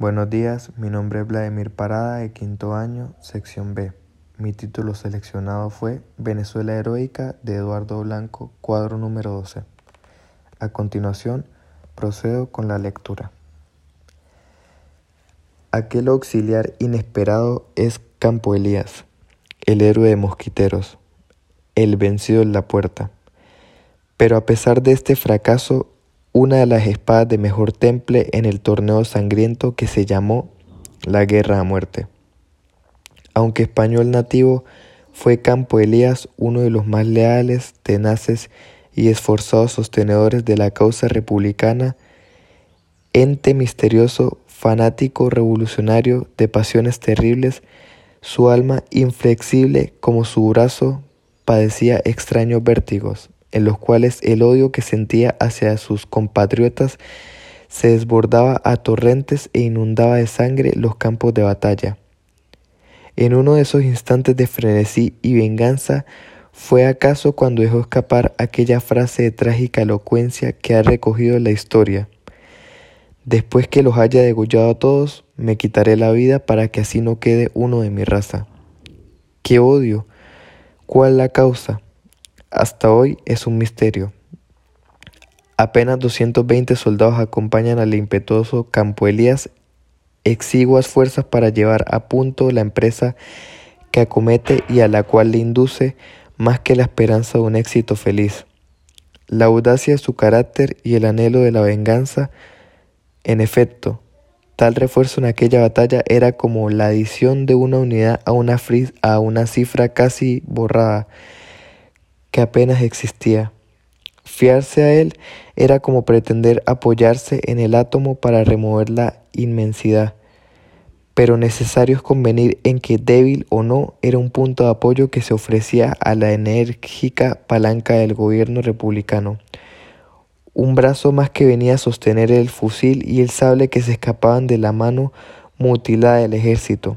Buenos días, mi nombre es Vladimir Parada de quinto año, sección B. Mi título seleccionado fue Venezuela Heroica de Eduardo Blanco, cuadro número 12. A continuación, procedo con la lectura. Aquel auxiliar inesperado es Campo Elías, el héroe de mosquiteros, el vencido en la puerta. Pero a pesar de este fracaso, una de las espadas de mejor temple en el torneo sangriento que se llamó la Guerra a Muerte. Aunque español nativo, fue Campo Elías uno de los más leales, tenaces y esforzados sostenedores de la causa republicana, ente misterioso, fanático, revolucionario, de pasiones terribles, su alma inflexible como su brazo padecía extraños vértigos, en los cuales el odio que sentía hacia sus compatriotas se desbordaba a torrentes e inundaba de sangre los campos de batalla. En uno de esos instantes de frenesí y venganza, fue acaso cuando dejó escapar aquella frase de trágica elocuencia que ha recogido la historia. Después que los haya degollado a todos, me quitaré la vida para que así no quede uno de mi raza. ¡Qué odio! ¿Cuál la causa? Hasta hoy es un misterio. Apenas 220 soldados acompañan al impetuoso Campo Elías, exiguas fuerzas para llevar a punto la empresa que acomete y a la cual le induce más que la esperanza de un éxito feliz. La audacia de su carácter y el anhelo de la venganza, en efecto, tal refuerzo en aquella batalla era como la adición de una unidad a una, a una cifra casi borrada, que apenas existía. Fiarse a él era como pretender apoyarse en el átomo para remover la inmensidad, pero necesario es convenir en que débil o no era un punto de apoyo que se ofrecía a la enérgica palanca del gobierno republicano. Un brazo más que venía a sostener el fusil y el sable que se escapaban de la mano mutilada del ejército.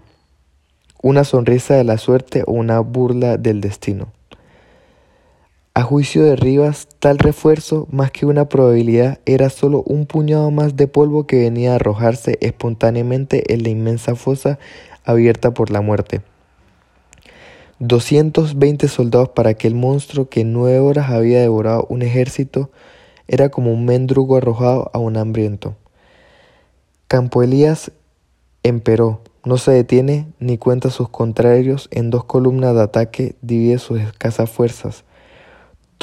Una sonrisa de la suerte o una burla del destino. A juicio de Rivas, tal refuerzo, más que una probabilidad, era solo un puñado más de polvo que venía a arrojarse espontáneamente en la inmensa fosa abierta por la muerte. 220 soldados para aquel monstruo que en nueve horas había devorado un ejército era como un mendrugo arrojado a un hambriento. Campo Elías emperó, no se detiene ni cuenta sus contrarios, en dos columnas de ataque divide sus escasas fuerzas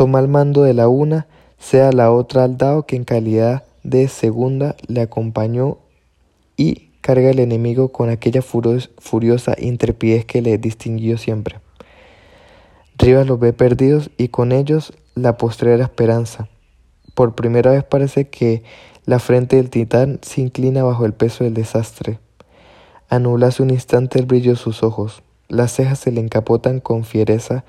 toma el mando de la una, sea la otra al dado que en calidad de segunda le acompañó y carga al enemigo con aquella furiosa intrepidez que le distinguió siempre. Rivas los ve perdidos y con ellos la postrera esperanza. Por primera vez parece que la frente del titán se inclina bajo el peso del desastre. Anulase un instante el brillo de sus ojos. Las cejas se le encapotan con fiereza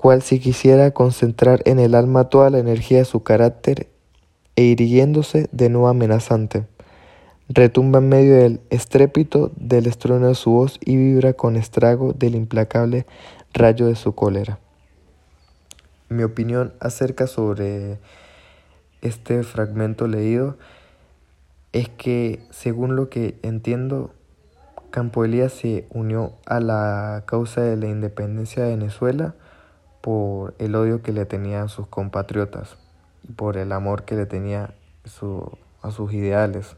cual si quisiera concentrar en el alma toda la energía de su carácter e irguiéndose de nuevo amenazante. Retumba en medio del estrépito del estruendo de su voz y vibra con estrago del implacable rayo de su cólera. Mi opinión acerca sobre este fragmento leído es que, según lo que entiendo, Campo Elías se unió a la causa de la independencia de Venezuela por el odio que le tenían sus compatriotas y por el amor que le tenía a sus ideales.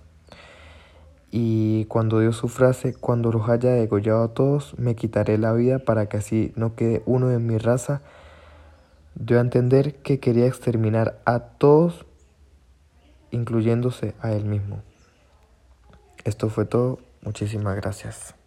Y cuando dio su frase, cuando los haya degollado a todos, me quitaré la vida para que así no quede uno de mi raza, dio a entender que quería exterminar a todos, incluyéndose a él mismo. Esto fue todo, muchísimas gracias.